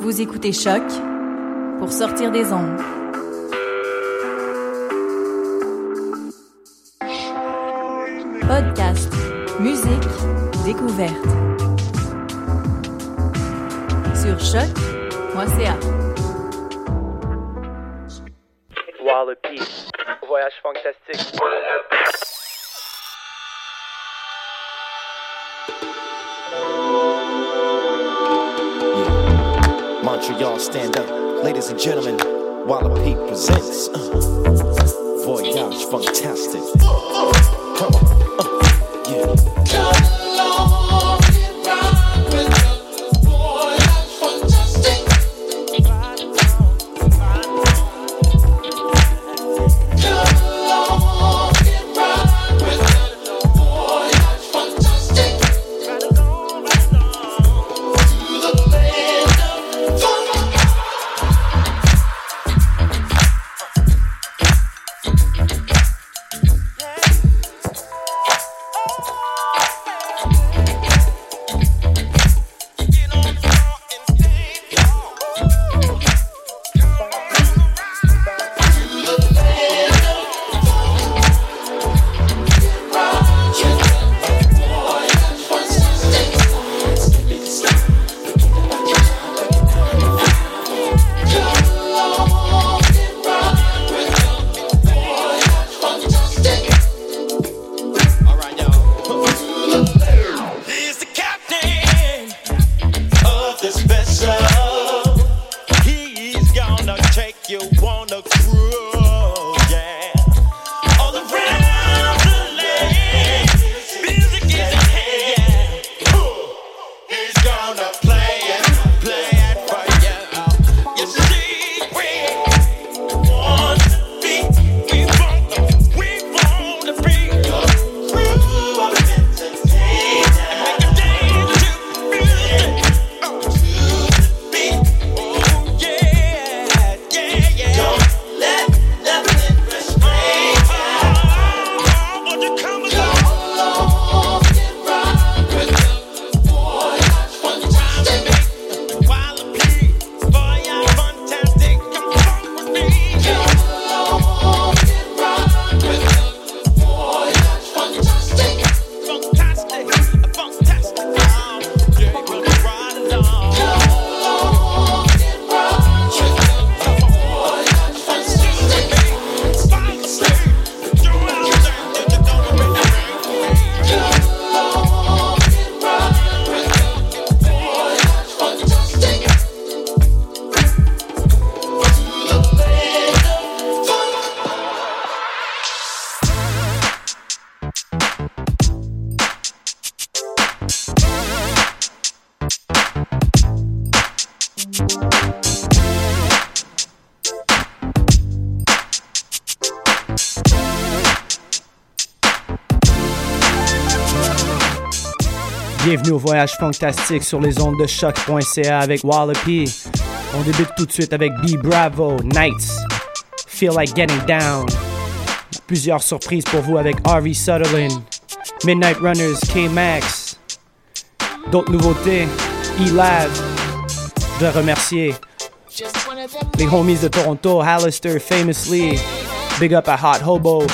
Vous écoutez Choc pour sortir des ondes. Podcast, musique, découverte. Sur choc.ca. Wallopy. Voyage fantastique. Montreal, stand up. Ladies and gentlemen, Wallopy presents uh, Voyage Fantastic. Fantastique sur les ondes de choc.ca avec Wallopy. On débute tout de suite avec B Bravo, Nights, Feel Like Getting Down. Plusieurs surprises pour vous avec Harvey Sutherland, Midnight Runners, K-Max. D'autres nouveautés, E-Lab. Je remercier les homies de Toronto, Hallister, Famously. Big up à Hot Hobo,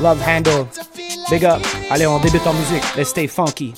Love Handle. Big up. Allez, on débute en musique. Let's stay funky.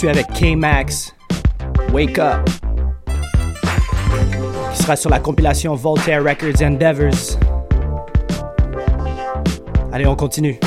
suis avec K-Max, Wake Up, qui sera sur la compilation Voltaire Records Endeavors. Allez, on continue.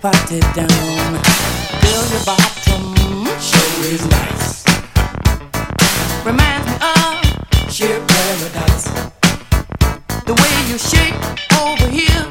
body down. Fill your bottom. Show is nice. Reminds me of sheer paradise. The way you shake over here.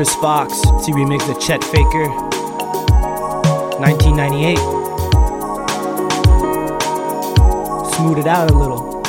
Andrews Fox, petit remix de Chet Faker. 1998. Smooth it out a little.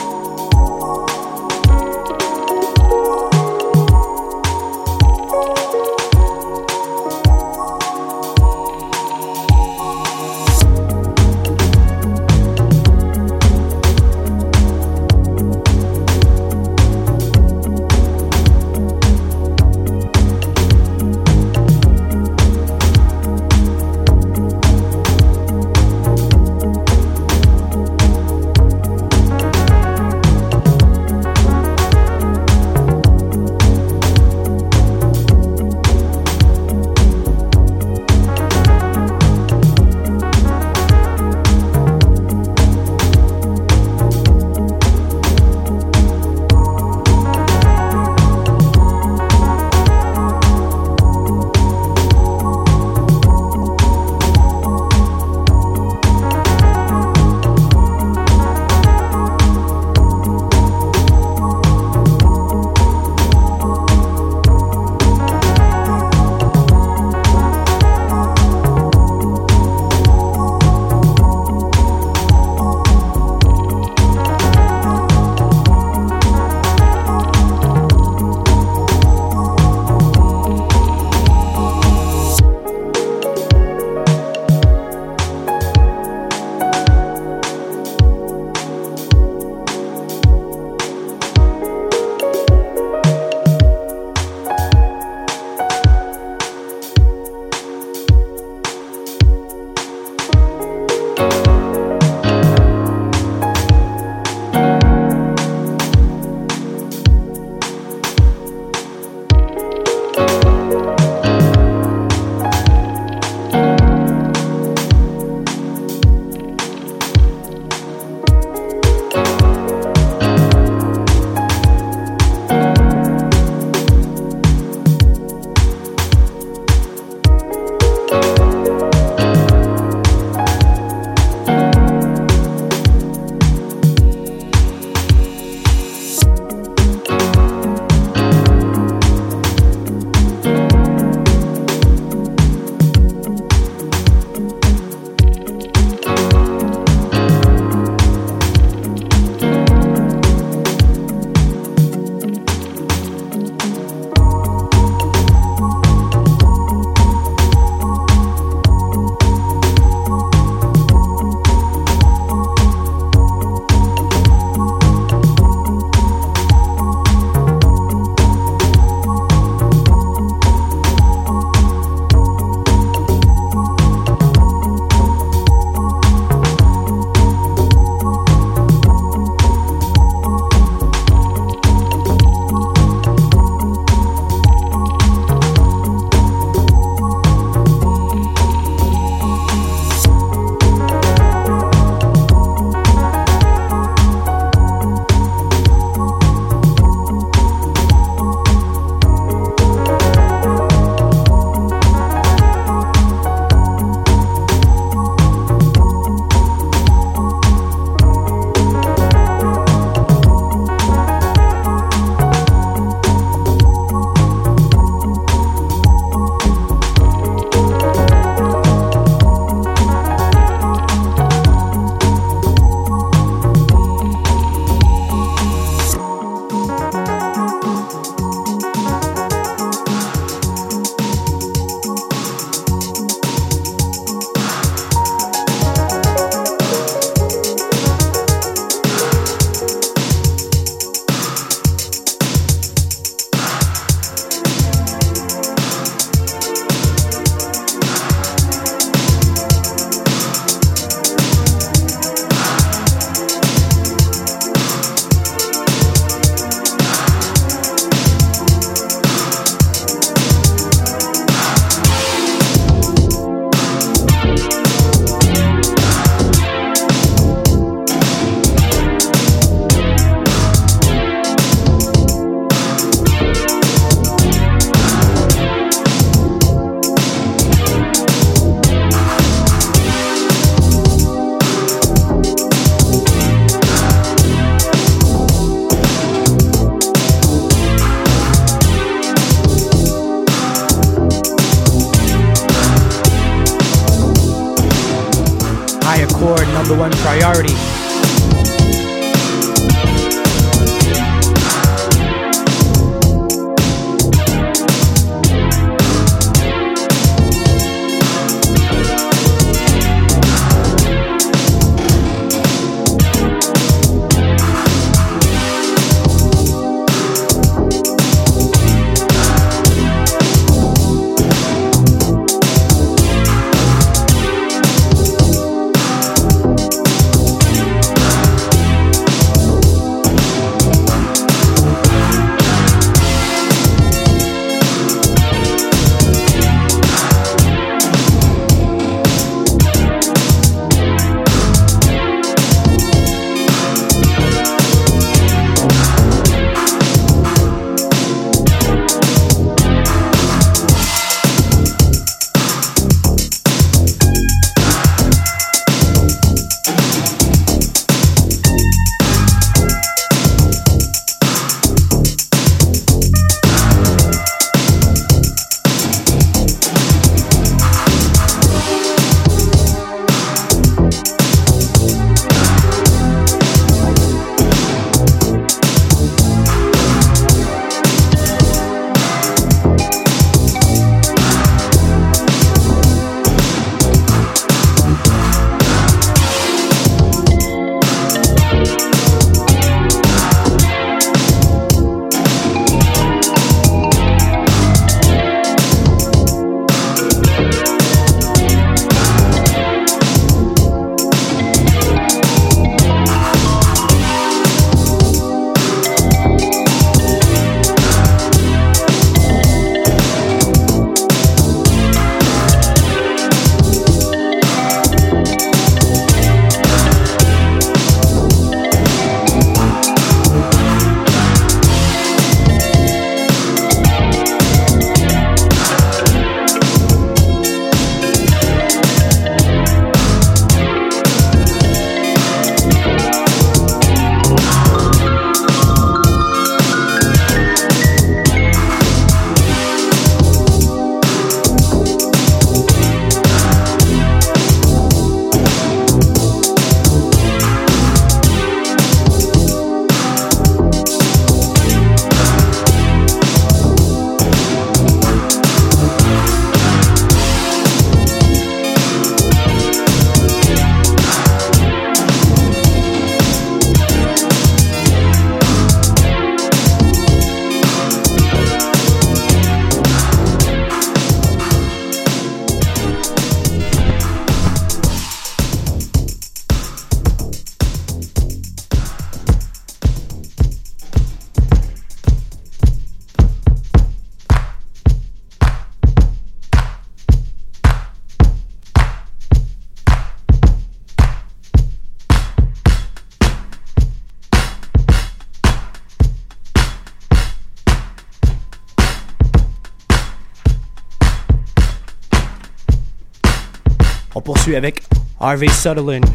Poursuit avec Harvey Sutherland.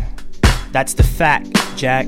That's the fact, Jack.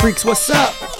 Freaks, what's up?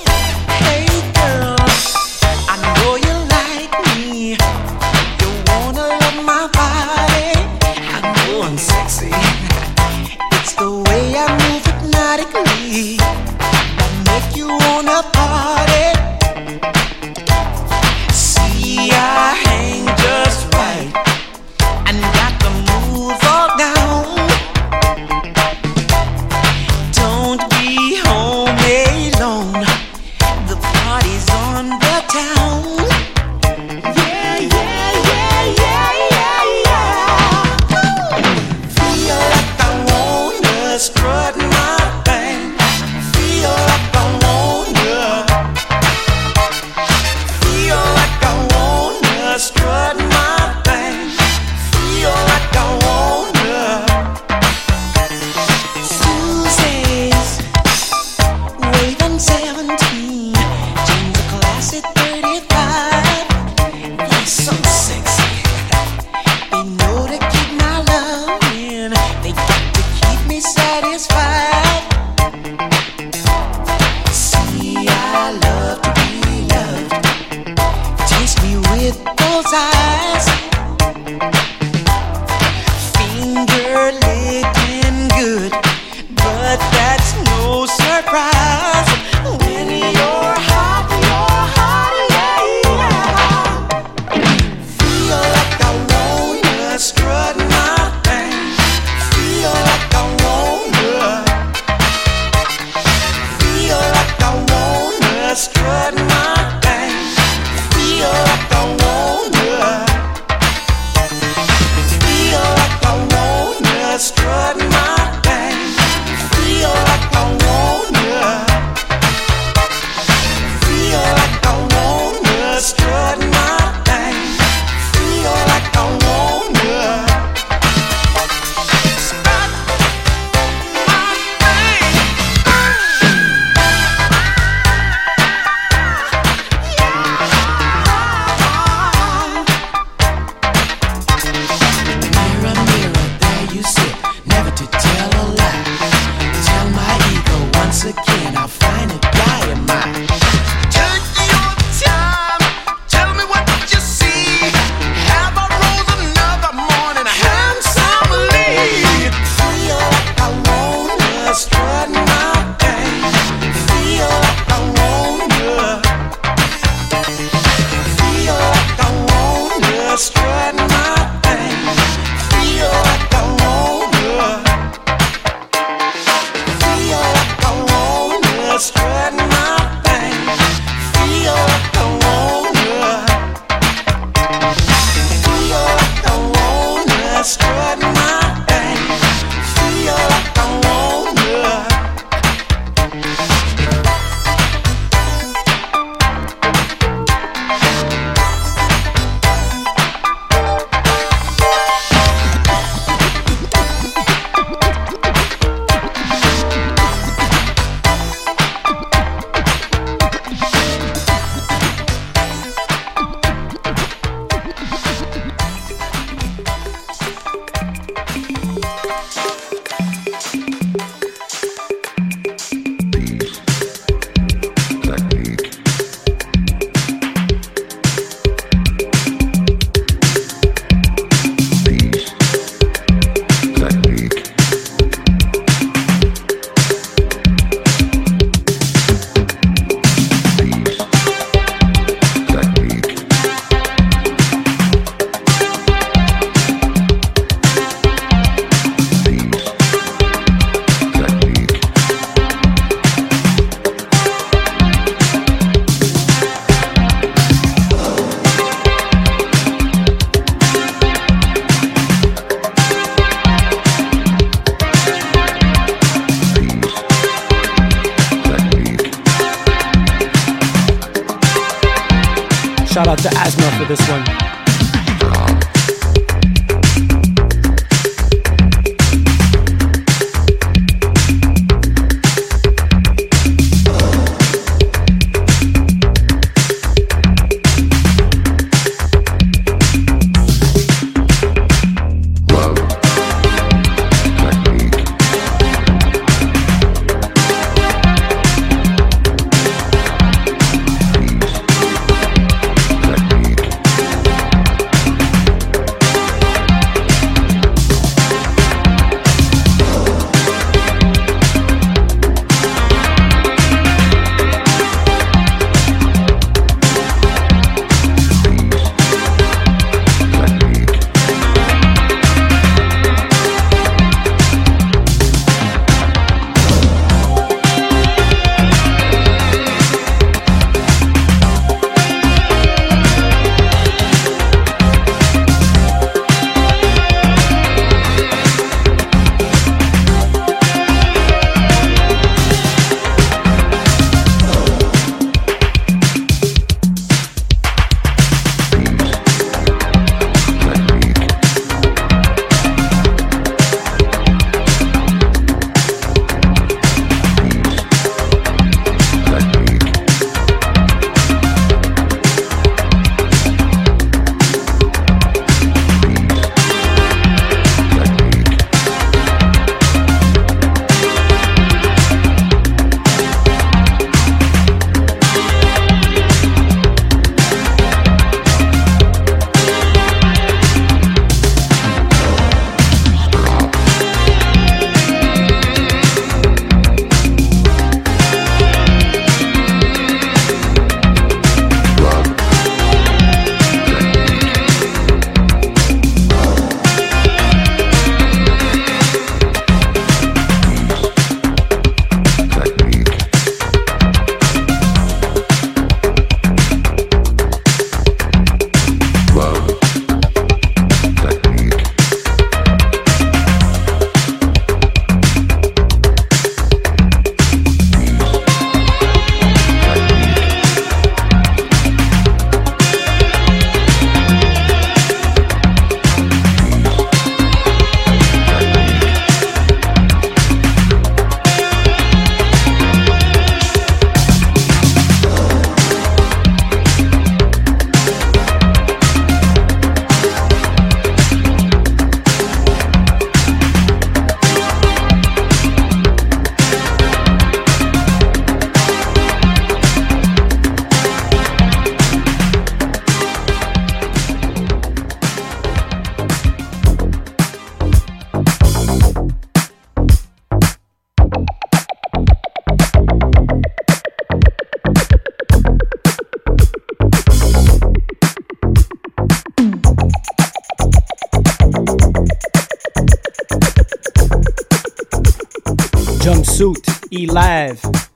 Live.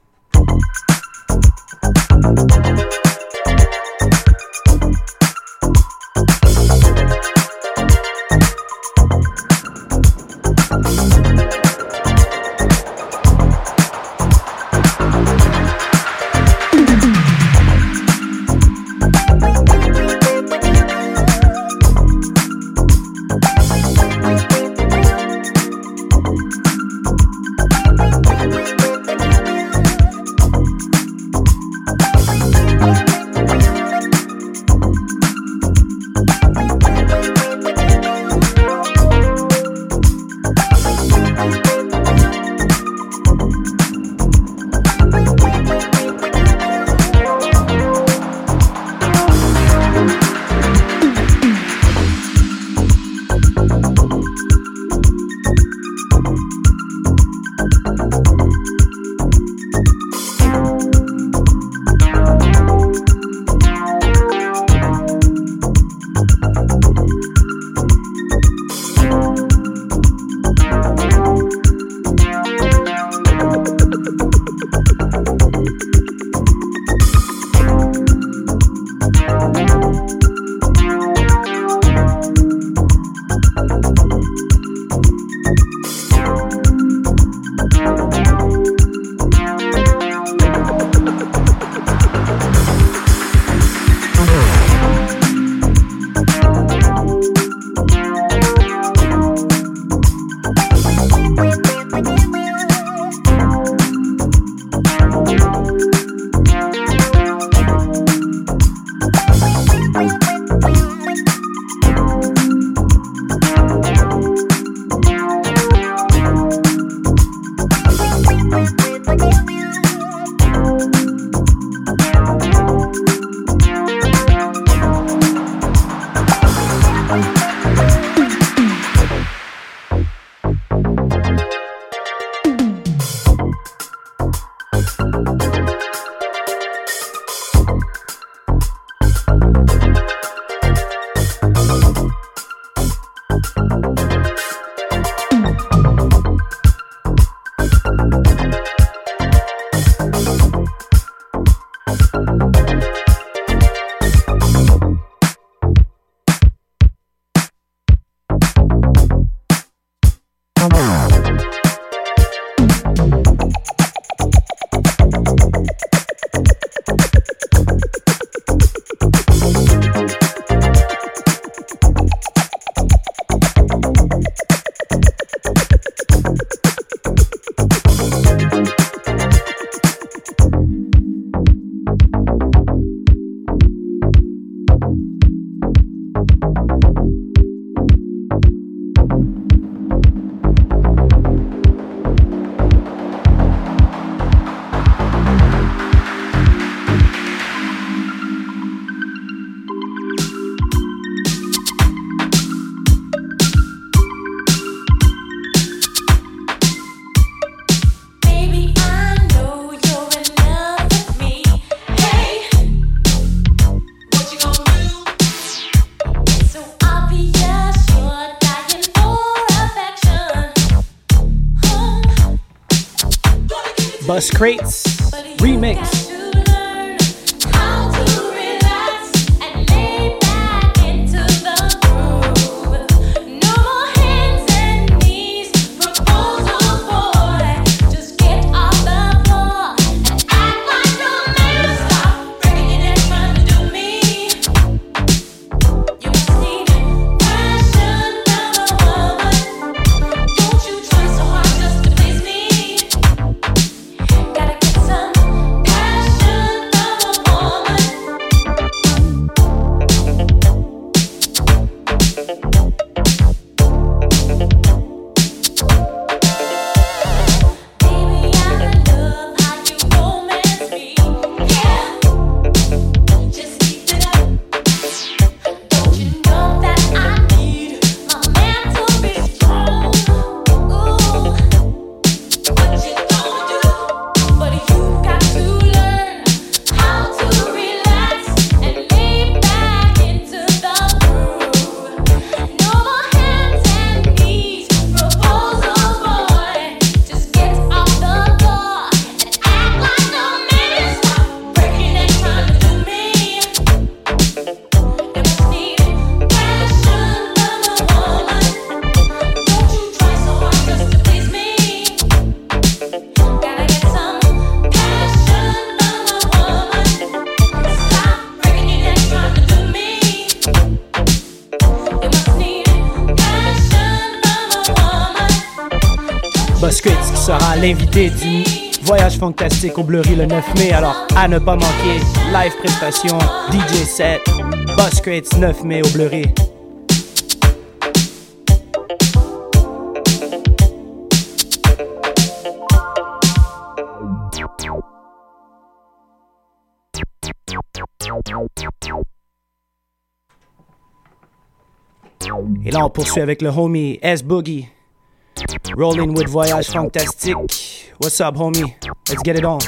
Crates l'invité du voyage fantastique au Bleury le 9 mai. Alors, à ne pas manquer, live prestation, DJ set, Busquets 9 mai au Bleury. Et là, on poursuit avec le homie S Boogie. Rolling with Voyage Fantastique. What's up, homie? Let's get it on.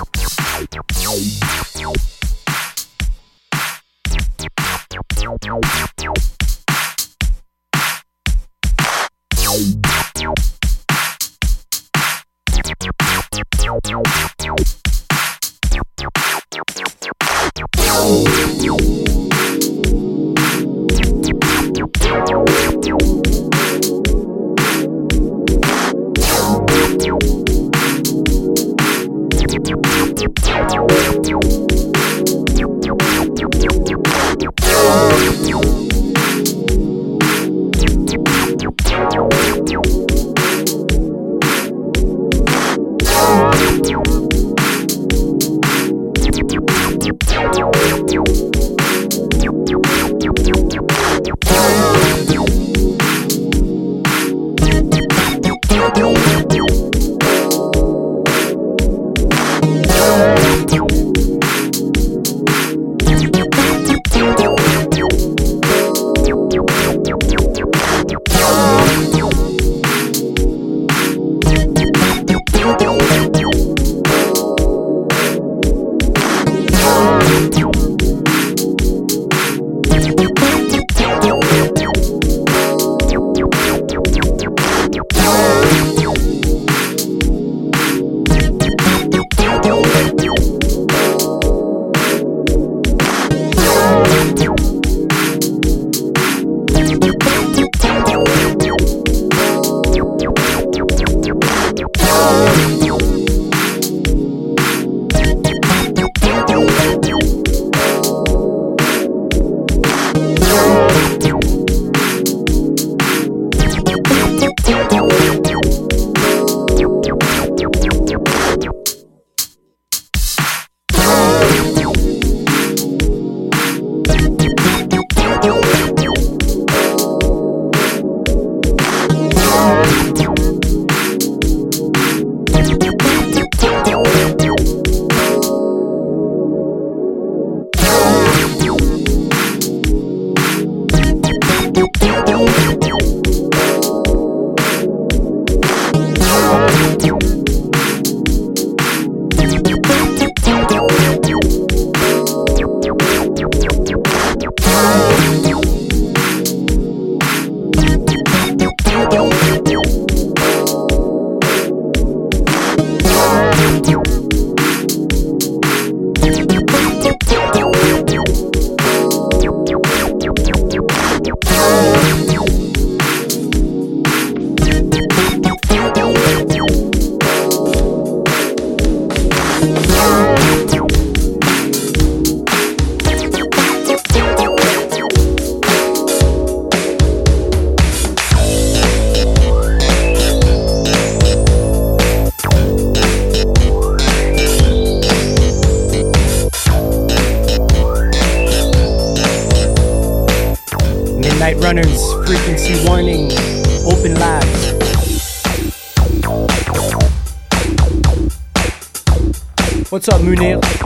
Up, Munir?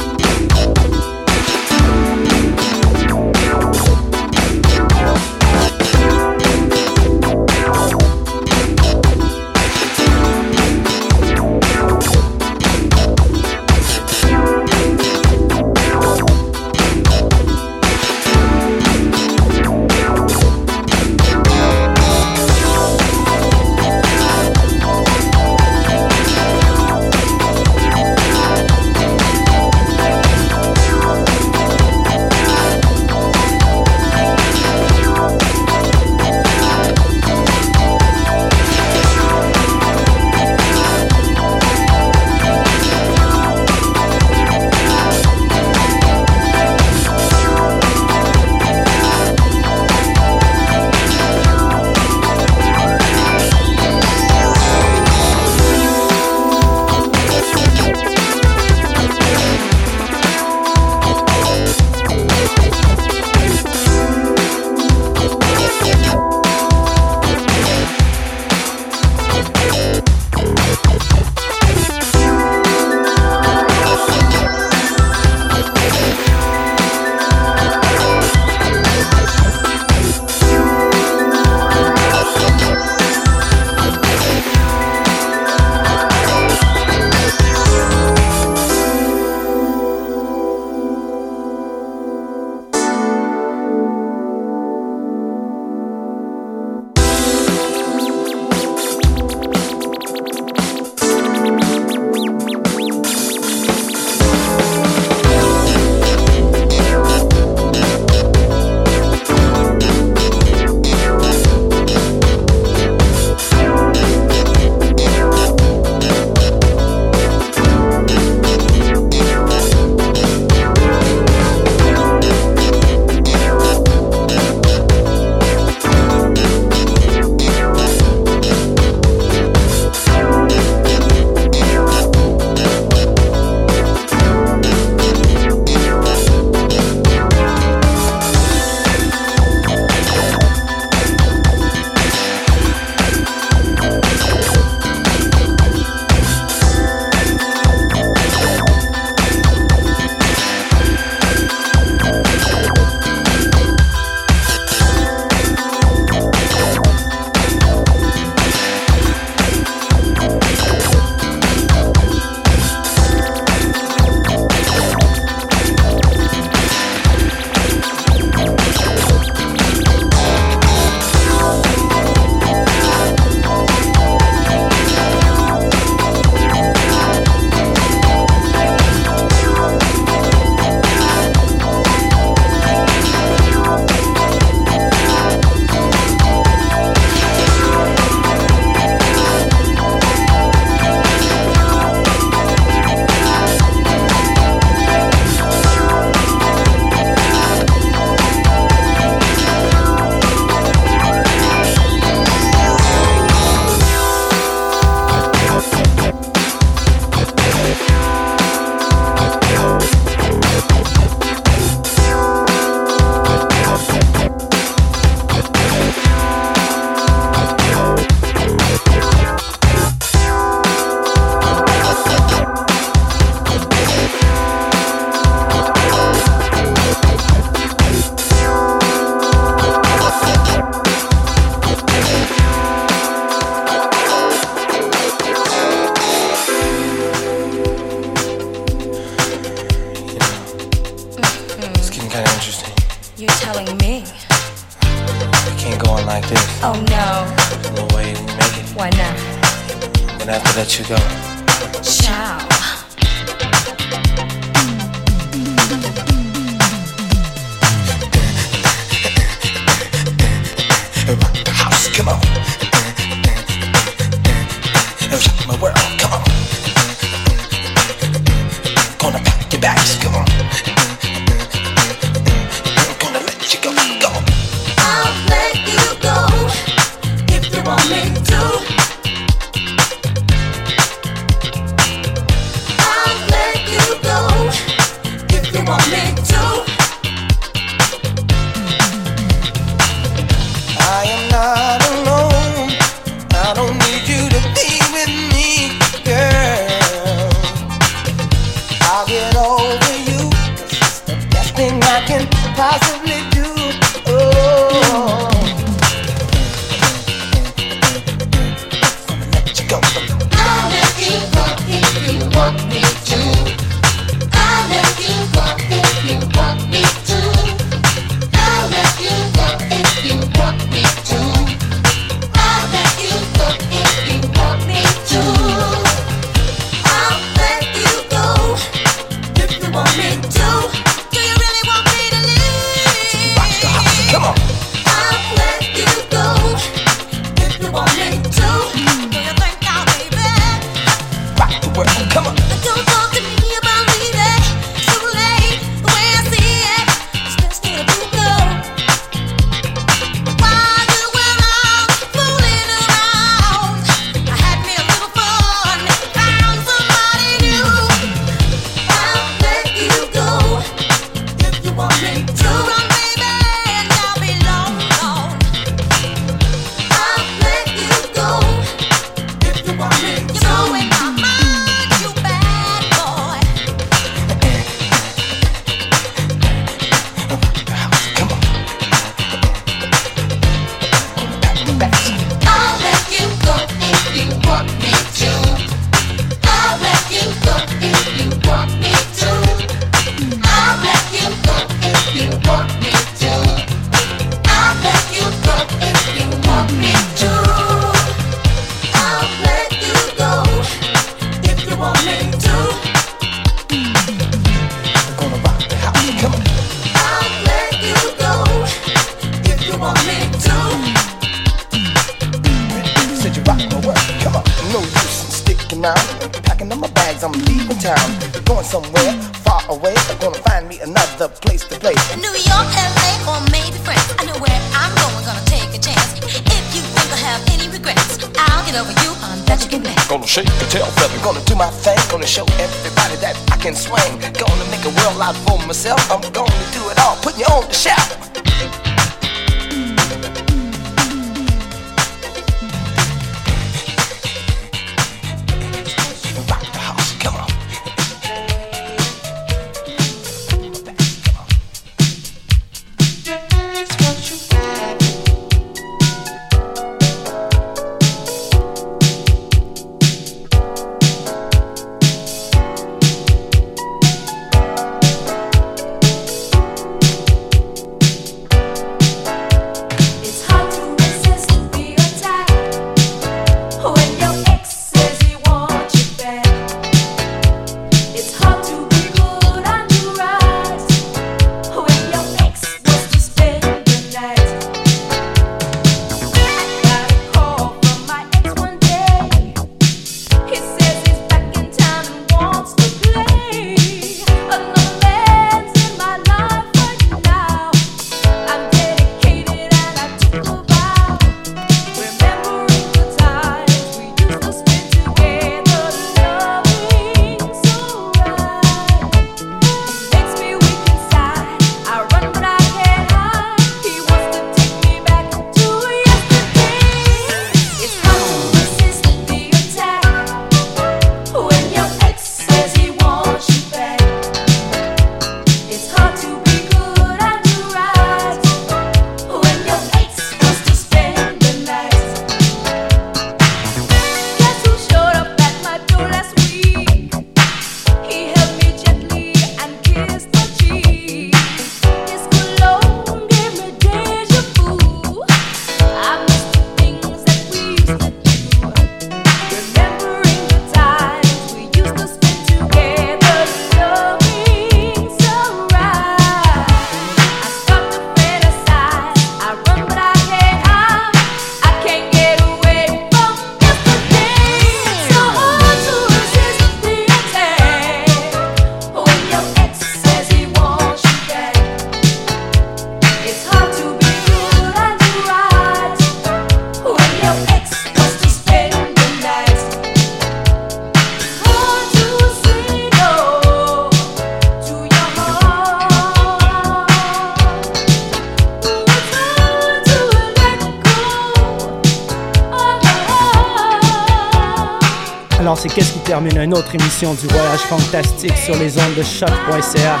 Une autre émission du Voyage Fantastique sur les ondes de choc.ca.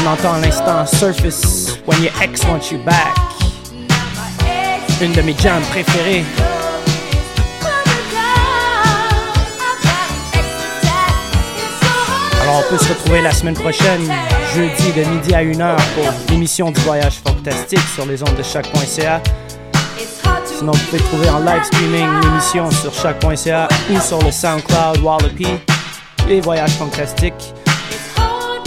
On entend à l'instant Surface, When Your Ex Wants You Back. Une de mes jams préférées. Alors on peut se retrouver la semaine prochaine, jeudi de midi à 1h pour l'émission du Voyage Fantastique sur les ondes de choc.ca. Sinon, vous pouvez trouver en live streaming l'émission sur choc.ca ou sur le SoundCloud Wallopy. Les voyages fantastiques.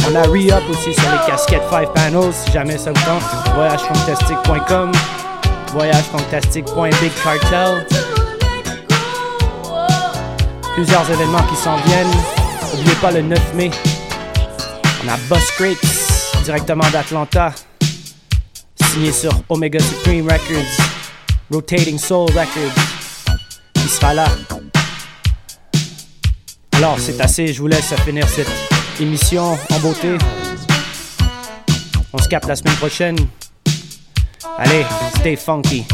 On a re-up aussi sur les casquettes 5 panels si jamais ça vous tente. Voyagefantastique.com, voyagefantastique.big cartel. Plusieurs événements qui s'en viennent. N'oubliez pas le 9 mai. On a Bus Crates directement d'Atlanta. Signé sur Omega Supreme Records. Rotating Soul Records. Il sera là. Alors, c'est assez, je vous laisse finir cette émission en beauté. On se capte la semaine prochaine. Allez, stay funky.